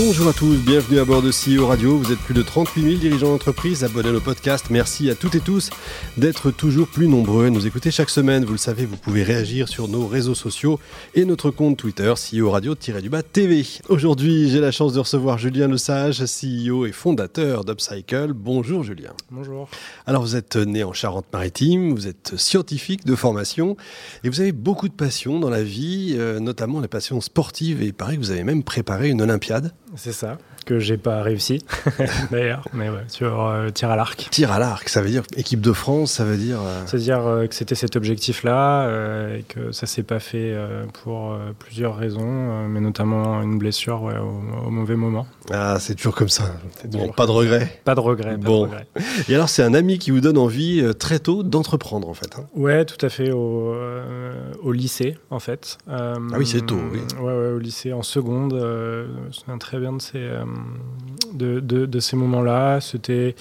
Bonjour à tous, bienvenue à bord de CEO Radio. Vous êtes plus de 38 000 dirigeants d'entreprise abonnés au podcast. Merci à toutes et tous d'être toujours plus nombreux à nous écouter chaque semaine. Vous le savez, vous pouvez réagir sur nos réseaux sociaux et notre compte Twitter CEO Radio-du-bas TV. Aujourd'hui, j'ai la chance de recevoir Julien Lesage, CEO et fondateur d'Upcycle. Bonjour Julien. Bonjour. Alors vous êtes né en Charente-Maritime, vous êtes scientifique de formation et vous avez beaucoup de passions dans la vie, euh, notamment les passions sportives et il paraît que vous avez même préparé une Olympiade. C'est ça, que j'ai pas réussi d'ailleurs, mais ouais, sur euh, tir à l'arc. Tir à l'arc, ça veut dire équipe de France, ça veut dire. Euh, C'est-à-dire euh, que c'était cet objectif-là et que ça s'est pas fait pour plusieurs raisons, mais notamment une blessure ouais, au, au, mauvais moment. Ah, c'est toujours comme ça. Bon, pas de regret. Pas de regret. bon. De regret. Et alors, c'est un ami qui vous donne envie très tôt d'entreprendre, en fait. Hein. Ouais, tout à fait, au, au lycée, en fait. ah oui, c'est tôt, oui. Ouais, ouais, au lycée, en seconde. je me souviens très bien de ces, euh, de, de, de, ces moments-là. C'était,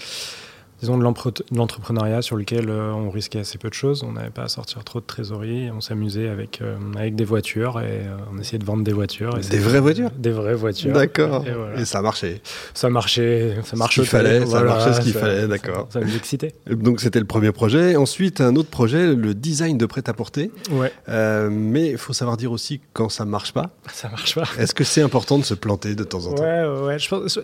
disons, de l'entrepreneuriat sur lequel euh, on risquait assez peu de choses. On n'avait pas à sortir trop de trésorerie. On s'amusait avec, euh, avec des voitures et on essayait de vendre des voitures. des vraies voitures Des vraies voitures. D'accord. Et, voilà. et, ça marchait Ça marchait, ça marchait. Ce qu'il fallait, voilà, ça marchait ce qu'il fallait, d'accord. Ça, ça, nous excitait. Donc c'était le premier projet. Ensuite, un autre projet, le design de prêt-à-porter. Ouais. Euh, mais il faut savoir dire aussi quand ça ne marche pas. Ça marche pas. Est-ce que c'est important de se planter de temps en temps? Ouais, ouais. Je pense,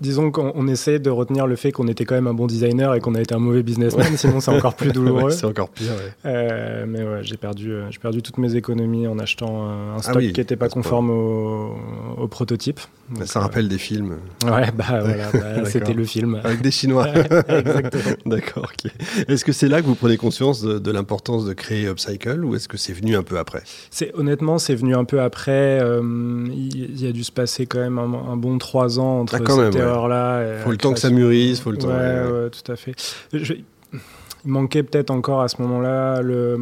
disons qu'on essaie de retenir le fait qu'on était quand même un bon designer et qu'on a été un mauvais businessman, ouais. sinon c'est encore plus douloureux. ouais, c'est encore pire. Ouais. Euh, mais ouais, j'ai perdu, euh, j'ai perdu toutes mes économies en achetant un stock ah oui, qui n'était pas conforme au, au, prototype. Donc, ça euh, rappelle des films. Ouais, bah voilà, bah, c'était le film. Avec des Chinois. Exactement. D'accord. Okay. Est-ce que c'est là que vous prenez conscience de, de l'importance de créer Upcycle ou est-ce que c'est venu un peu après? C'est honnêtement, c'est venu un peu après. Il y, a dû se passer quand même un, un bon trois ans entre ah, quand cette même, erreur-là. Faut le temps que ça mûrisse, faut le temps. Ouais, ouais, ouais tout à fait. Je, il manquait peut-être encore à ce moment-là le,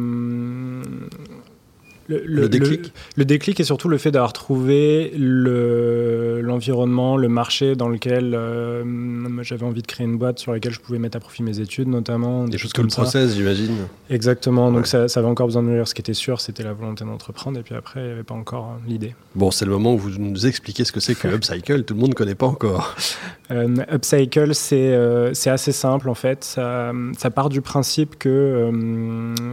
le, le, le, déclic. Le, déclic et surtout le fait d'avoir trouvé l'environnement, le, marché dans lequel euh, j'avais envie de créer une boîte sur laquelle je pouvais mettre à profit mes études notamment. Des, des choses comme le process, j'imagine. Exactement, donc ouais. ça, ça, avait encore besoin de mûrir. Ce qui était sûr, c'était la volonté d'entreprendre et puis après, il n'y avait pas encore l'idée. Bon, c'est le moment où vous nous expliquez ce que c'est que Upcycle, tout le monde ne connaît pas encore. Euh, Upcycle, c'est euh, assez simple en fait. Ça, ça, part du principe que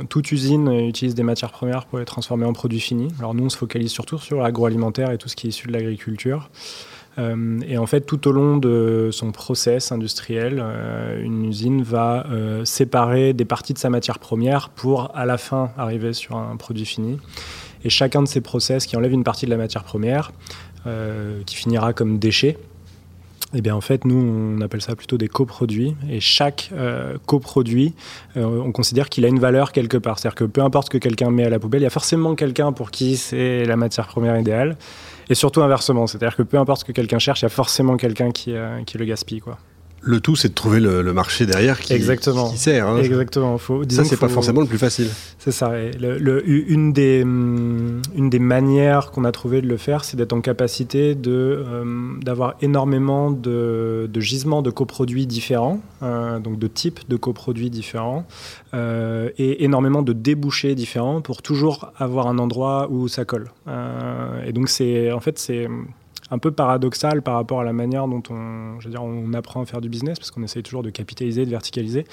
toute usine utilise des matières premières pour les transformer en produits finis. Alors nous, on se focalise surtout sur l'agroalimentaire et tout ce qui est issu de l'agriculture. Euh, et en fait, tout au long de son process industriel, euh, une usine va euh, séparer des parties de sa matière première pour, à la fin, arriver sur un produit fini. Et chacun de ces process qui enlève une partie de la matière première, qui finira comme déchet, eh bien, en fait, nous, on appelle ça plutôt des coproduits. Et chaque euh, coproduit, euh, on considère qu'il a une valeur quelque part. C'est-à-dire que peu importe ce que quelqu'un met à la poubelle, il y a forcément quelqu'un pour qui c'est la matière première idéale. Et surtout inversement. C'est-à-dire que peu importe ce que quelqu'un cherche, il y a forcément quelqu'un qui, euh, qui le gaspille. Quoi. Le tout, c'est de trouver le, le, marché derrière qui, Exactement. qui sert. Hein. Exactement. Faut, ça, c'est pas forcément le plus facile. C'est ça. Le, le, une, des, une des manières qu'on a trouvé de le faire, c'est d'être en capacité d'avoir euh, énormément de, de, gisements de coproduits différents, euh, donc de types de coproduits différents, euh, et énormément de débouchés différents pour toujours avoir un endroit où ça colle. Et donc, c'est en fait, c'est un peu paradoxal par rapport à la manière dont on, je dire, on apprend à faire du business, parce qu'on essaye toujours de capitaliser, de verticaliser.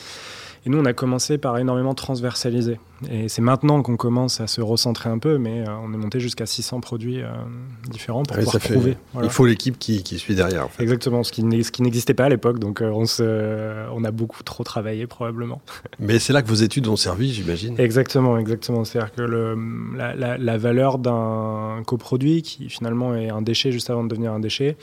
Et nous, on a commencé par énormément transversaliser. Et c'est maintenant qu'on commence à se recentrer un peu, mais euh, on est monté jusqu'à 600 produits euh, différents pour pouvoir prouver. Fait... Voilà. Il faut l'équipe qui, qui, suit derrière. En fait. Exactement, ce qui n'existait pas à l'époque, donc euh, on, se, on a beaucoup trop travaillé probablement. Mais c'est là que vos études ont servi, j'imagine. Exactement, exactement. C'est-à-dire que le, la, la, la valeur d'un coproduit, qui finalement est un déchet juste avant de devenir un déchet,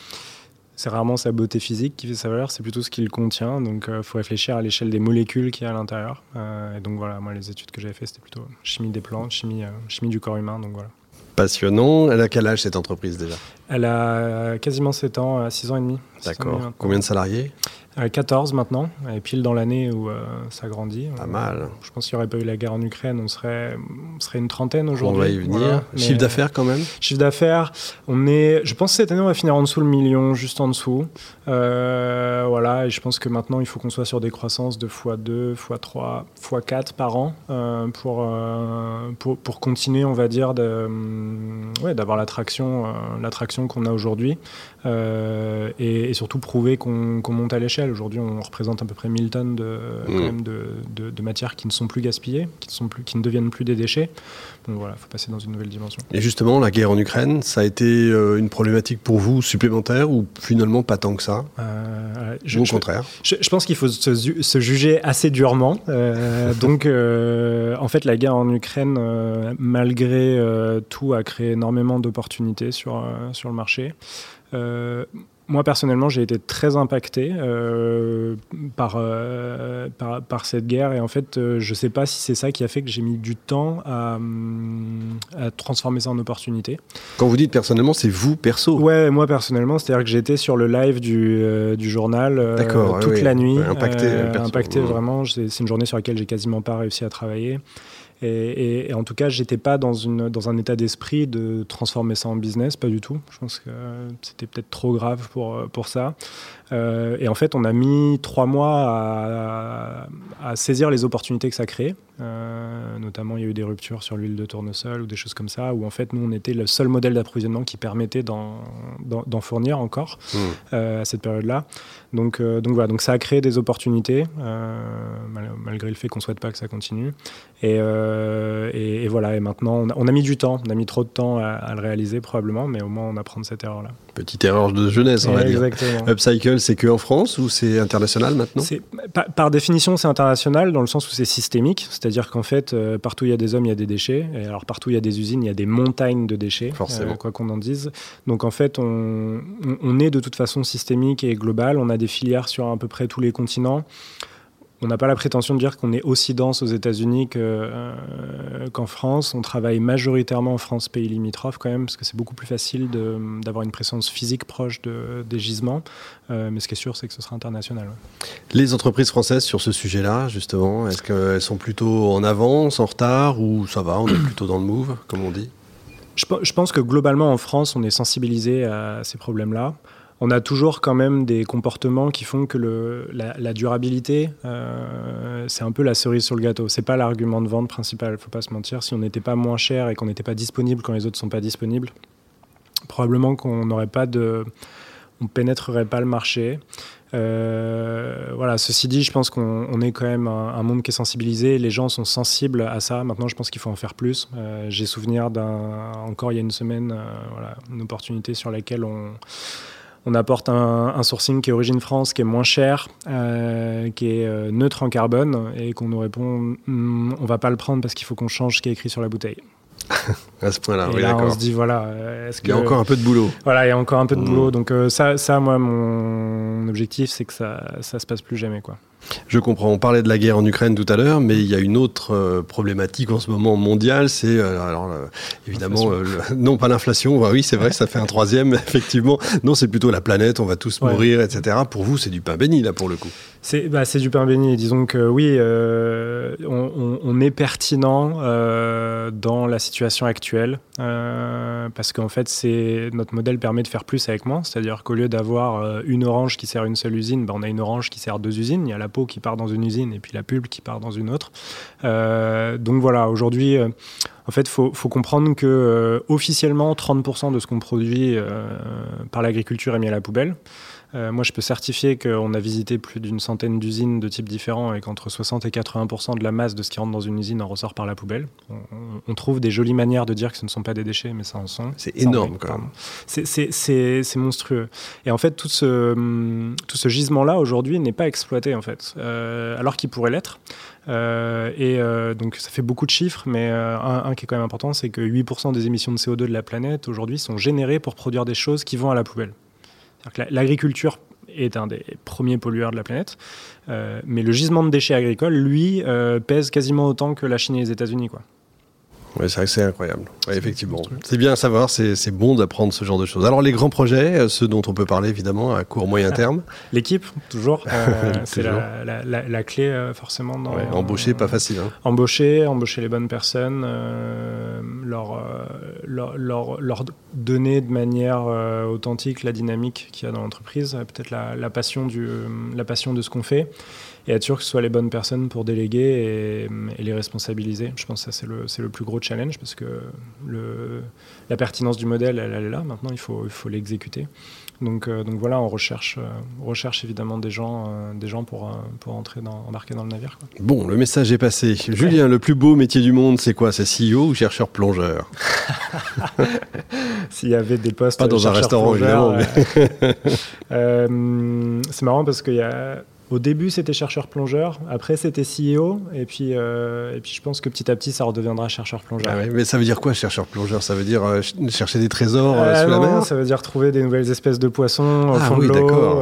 c'est rarement sa beauté physique qui fait sa valeur, c'est plutôt ce qu'il contient. Donc, il euh, faut réfléchir à l'échelle des molécules qu'il y a à l'intérieur. Euh, et donc, voilà, moi, les études que j'avais fait, c'était plutôt chimie des plantes, chimie, euh, chimie du corps humain. Donc, voilà. Passionnant. Elle a quel âge cette entreprise déjà? Elle a quasiment 7 ans, 6 ans et demi. D'accord. Combien de salariés? 14 maintenant, et pile dans l'année où ça grandit. Pas mal. Je pense qu'il n'y aurait pas eu la guerre en Ukraine, on serait, on serait une trentaine aujourd'hui. On va y venir. Chiffre d'affaires quand même? Chiffre d'affaires, on est, je pense que cette année on va finir en dessous le million, juste en dessous. voilà, et je pense que maintenant il faut qu'on soit sur des croissances de x2, x3, x4 par an pour, pour, pour, continuer, on va dire, ouais, d'avoir l'attraction, l'attraction qu'on a aujourd'hui. Euh, et, surtout prouver qu'on monte à l'échelle. Aujourd'hui, on représente à peu près 1000 tonnes de, mmh. de, de, matières qui ne sont plus gaspillées, qui ne, sont plus, qui ne deviennent plus des déchets. Donc voilà, il faut passer dans une nouvelle dimension. Et justement, la guerre en Ukraine, ça a été euh, une problématique pour vous supplémentaire ou finalement pas tant que ça? Euh, Ou au contraire je, pense qu'il faut se, juger assez durement. donc, en fait, la guerre en Ukraine, malgré tout, a créé énormément d'opportunités sur, sur le marché. Euh, moi personnellement, j'ai été très impacté euh, par, euh, par, par, cette guerre et en fait, je ne sais pas si c'est ça qui a fait que j'ai mis du temps à, à, transformer ça en opportunité. Quand vous dites personnellement, c'est vous perso? Ouais, moi personnellement, c'est-à-dire que j'étais sur le live du, du journal toute la nuit, impacté, impacté vraiment. C'est une journée sur laquelle j'ai quasiment pas réussi à travailler. Et, en tout cas, j'étais pas dans, un état d'esprit de transformer ça en business, pas du tout. Je pense que c'était peut-être trop grave pour, pour ça. Euh, et en fait, on a mis trois mois à, à, saisir les opportunités que ça crée. Euh, notamment, il y a eu des ruptures sur l'huile de tournesol ou des choses comme ça, où en fait, nous, on était le seul modèle d'approvisionnement qui permettait d'en fournir encore mmh. euh, à cette période-là. Donc, donc voilà, donc ça a créé des opportunités, malgré le fait qu'on ne souhaite pas que ça continue. Et, et, voilà, et maintenant, on a, mis du temps, on a mis trop de temps à, à, le réaliser probablement, mais au moins on apprend de cette erreur-là. Petite erreur de jeunesse, on va dire. Upcycle, c'est que en France ou c'est international maintenant? Par, par, définition, c'est international dans le sens où c'est systémique, c'est-à-dire qu'en fait, euh, partout où il y a des hommes, il y a des déchets, et alors partout où il y a des usines, il y a des montagnes de déchets, Forcément. Euh, quoi qu'on en dise. Donc en fait, on, on, est de toute façon systémique et global. On a des filières sur à peu près tous les continents on n'a pas la prétention de dire qu'on est aussi dense aux États-Unis euh, qu'en France. On travaille majoritairement en France, pays limitrophe quand même, parce que c'est beaucoup plus facile d'avoir une présence physique proche de, des gisements. Euh, mais ce qui est sûr, c'est que ce sera international. Les entreprises françaises sur ce sujet-là, justement, est-ce qu'elles sont plutôt en avance, en retard, ou ça va, on est plutôt dans le move, comme on dit? Je pense que globalement en France, on est sensibilisé à ces problèmes-là on a toujours quand même des comportements qui font que la, durabilité, euh, c'est un peu la cerise sur le gâteau. C'est pas l'argument de vente principal, faut pas se mentir. Si on n'était pas moins cher et qu'on n'était pas disponible quand les autres sont pas disponibles, probablement qu'on n'aurait pas de, on pénétrerait pas le marché. Euh, voilà. Ceci dit, je pense qu'on est quand même un, monde qui est sensibilisé. Les gens sont sensibles à ça. Maintenant, je pense qu'il faut en faire plus. Euh, j'ai souvenir d'un, encore il y a une semaine, voilà, une opportunité sur laquelle on on apporte un, sourcing qui est origine France, qui est moins cher, euh, qui est euh, neutre en carbone, et qu'on nous répond mm, on va pas le prendre parce qu'il faut qu'on change ce qui est écrit sur la bouteille. à ce point-là, oui, d'accord. On se dit voilà, est-ce que il y a encore un peu de boulot. Voilà, il y a encore un peu de boulot. Mm. Donc euh, ça, ça, moi, mon objectif, c'est que ça, ça se passe plus jamais, quoi. Je comprends. On parlait de la guerre en Ukraine tout à l'heure, mais il y a une autre euh, problématique en ce moment mondiale, c'est euh, alors euh, évidemment non pas l'inflation. Bah oui, c'est vrai, ça fait un troisième effectivement. Non, c'est plutôt la planète. On va tous mourir, etc. Pour vous, c'est du pain béni là pour le coup. C'est bah, du pain béni. Disons que oui, on, est pertinent dans la situation actuelle parce qu'en fait, c'est notre modèle permet de faire plus avec moins. C'est-à-dire qu'au lieu d'avoir une orange qui sert une seule usine, bah, on a une orange qui sert deux usines. Il y a la peau qui part dans une usine et puis la pulpe qui part dans une autre. Euh, donc voilà, aujourd'hui, euh, en fait, il faut, comprendre que euh, officiellement, 30% de ce qu'on produit par l'agriculture est mis à la poubelle. Euh, moi, je peux certifier qu'on a visité plus d'une centaine d'usines de types différents et qu'entre 60 et 80% de la masse de ce qui rentre dans une usine en ressort par la poubelle. On, trouve des jolies manières de dire que ce ne sont pas des déchets, mais ça en sont. C'est énorme, quand même. C'est monstrueux. Et en fait, tout ce, tout ce gisement-là, aujourd'hui, n'est pas exploité, en fait, euh, alors qu'il pourrait l'être. Euh, et donc ça fait beaucoup de chiffres, mais un, un, qui est quand même important, c'est que 8% des émissions de CO2 de la planète aujourd'hui sont générées pour produire des choses qui vont à la poubelle. L'agriculture est un des premiers pollueurs de la planète, euh, mais le gisement de déchets agricoles, lui, euh, pèse quasiment autant que la Chine et les États-Unis. Quoi. Oui, c'est vrai que c'est incroyable. effectivement. C'est bien à savoir, c'est bon d'apprendre ce genre de choses. Alors, les grands projets, euh, ceux dont on peut parler évidemment à court, moyen terme L'équipe, toujours. Euh, c'est la, clé, forcément. Dans, embaucher, pas facile. Hein. Embaucher, embaucher les bonnes personnes, leur, leur, leur, donner de manière authentique la dynamique qu'il y a dans l'entreprise, peut-être la, passion du, la passion de ce qu'on fait et être sûr que ce soit les bonnes personnes pour déléguer et, les responsabiliser. Je pense que ça, c'est le, le, plus gros challenge parce que le, la pertinence du modèle, elle, est là. Maintenant, il faut, il faut l'exécuter. Donc, euh, donc voilà, on recherche, euh, recherche évidemment des gens, euh, des gens pour, pour entrer dans, embarquer dans le navire. Bon, le message est passé. Julien, le plus beau métier du monde, c'est quoi? C'est CEO ou chercheur plongeur? S'il y avait des postes. Pas dans un restaurant, évidemment. c'est marrant parce qu'il y a au début, c'était chercheur-plongeur. Après, c'était CEO. Et puis, euh, et puis, je pense que petit à petit, ça redeviendra chercheur-plongeur. Ah mais ça veut dire quoi, chercheur-plongeur? Ça veut dire euh, chercher des trésors euh, sous la mer? Ça veut dire trouver des nouvelles espèces de poissons au ah fond de l'eau.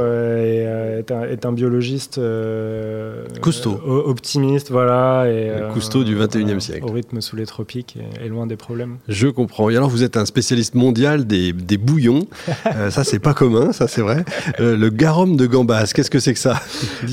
Être un, biologiste. Cousteau. optimiste, voilà. Et, Cousteau du 21e siècle. Au rythme sous les tropiques et, loin des problèmes. Je comprends. Et alors, vous êtes un spécialiste mondial des, des bouillons. ça, c'est pas commun, ça, c'est vrai. le garum de gambas, qu'est-ce que c'est que ça?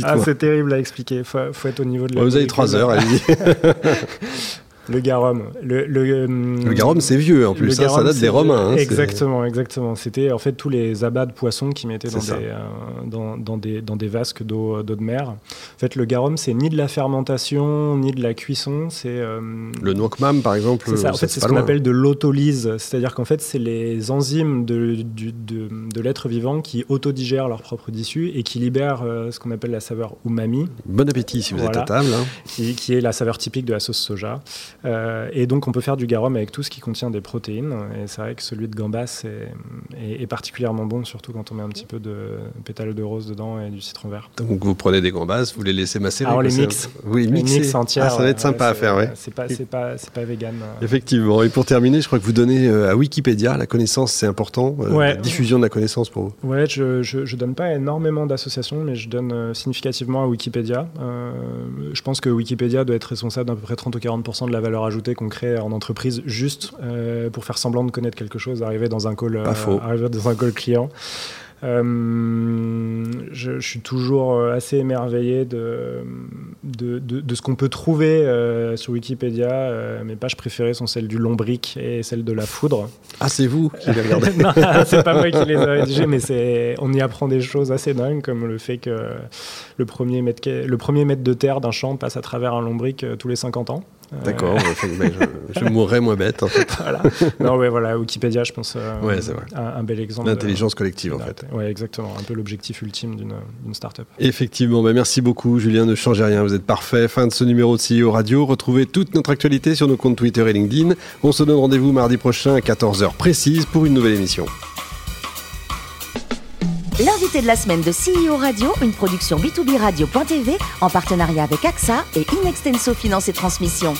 Ah, c'est terrible à expliquer. Faut, faut être au niveau de la. Vous avez trois heures, allez-y. Le garum. Le, le, le garum, c'est vieux en plus, ça, ça date des Romains. Hein, exactement, exactement. C'était en fait tous les abats de poissons qui mettaient dans des, euh, dans, dans, des, dans des vasques d'eau de mer. En fait, le garum, c'est ni de la fermentation, ni de la cuisson. C'est euh, le noakmam, par exemple. C'est ça. En fait, c'est ce qu'on appelle de l'autolyse. C'est-à-dire qu'en fait, c'est les enzymes de, de, de l'être vivant qui autodigèrent leur propre tissu et qui libèrent euh, ce qu'on appelle la saveur umami. Bon appétit si vous êtes à table. Hein. Qui, qui, est la saveur typique de la sauce soja. Euh, et donc on peut faire du garum avec tout ce qui contient des protéines. Et c'est vrai que celui de gambas est, est, particulièrement bon, surtout quand on met un petit peu de pétales de rose dedans et du citron vert. Donc vous prenez des gambas, vous les laissez macérer Alors ah, les mix. Oui, mixer. Entière. Ah, ça va être sympa à faire. C'est pas, c'est pas, c'est pas vegan. Effectivement. Et pour terminer, je crois que vous donnez euh, à Wikipédia la connaissance, c'est important. Euh, la diffusion de la connaissance pour vous. Ouais, je, je, donne pas énormément d'associations, mais je donne significativement à Wikipédia. je pense que Wikipédia doit être responsable d'à peu près 30 ou 40% de la valeur ajoutée qu'on crée en entreprise juste euh, pour faire semblant de connaître quelque chose, arriver dans un call, euh, arriver dans un call client. Euh, je, suis toujours assez émerveillé de, de, de, ce qu'on peut trouver euh, sur Wikipédia. mes pages préférées sont celles du lombric et celles de la foudre. Ah, c'est vous qui les regardez Non, c'est pas moi qui les ai rédigées, mais on y apprend des choses assez dingues, comme le fait que le premier mètre, le premier mètre de terre d'un champ passe à travers un lombric tous les 50 ans. D'accord, je, je, mourrais moins bête en fait. voilà. Non, ouais, voilà, Wikipédia, je pense, ouais, Un, un, bel exemple. L'intelligence collective en fait. Oui, exactement. Un peu l'objectif ultime d'une start-up. Effectivement. Bah, merci beaucoup, Julien. Ne changez rien. Vous êtes parfait. Fin de ce numéro de CEO Radio. Retrouvez toute notre actualité sur nos comptes Twitter et LinkedIn. On se donne rendez-vous mardi prochain à 14h précise pour une nouvelle émission. De la semaine de CEO Radio, une production B2B Radio.tv en partenariat avec AXA et Inextenso Finance et Transmission.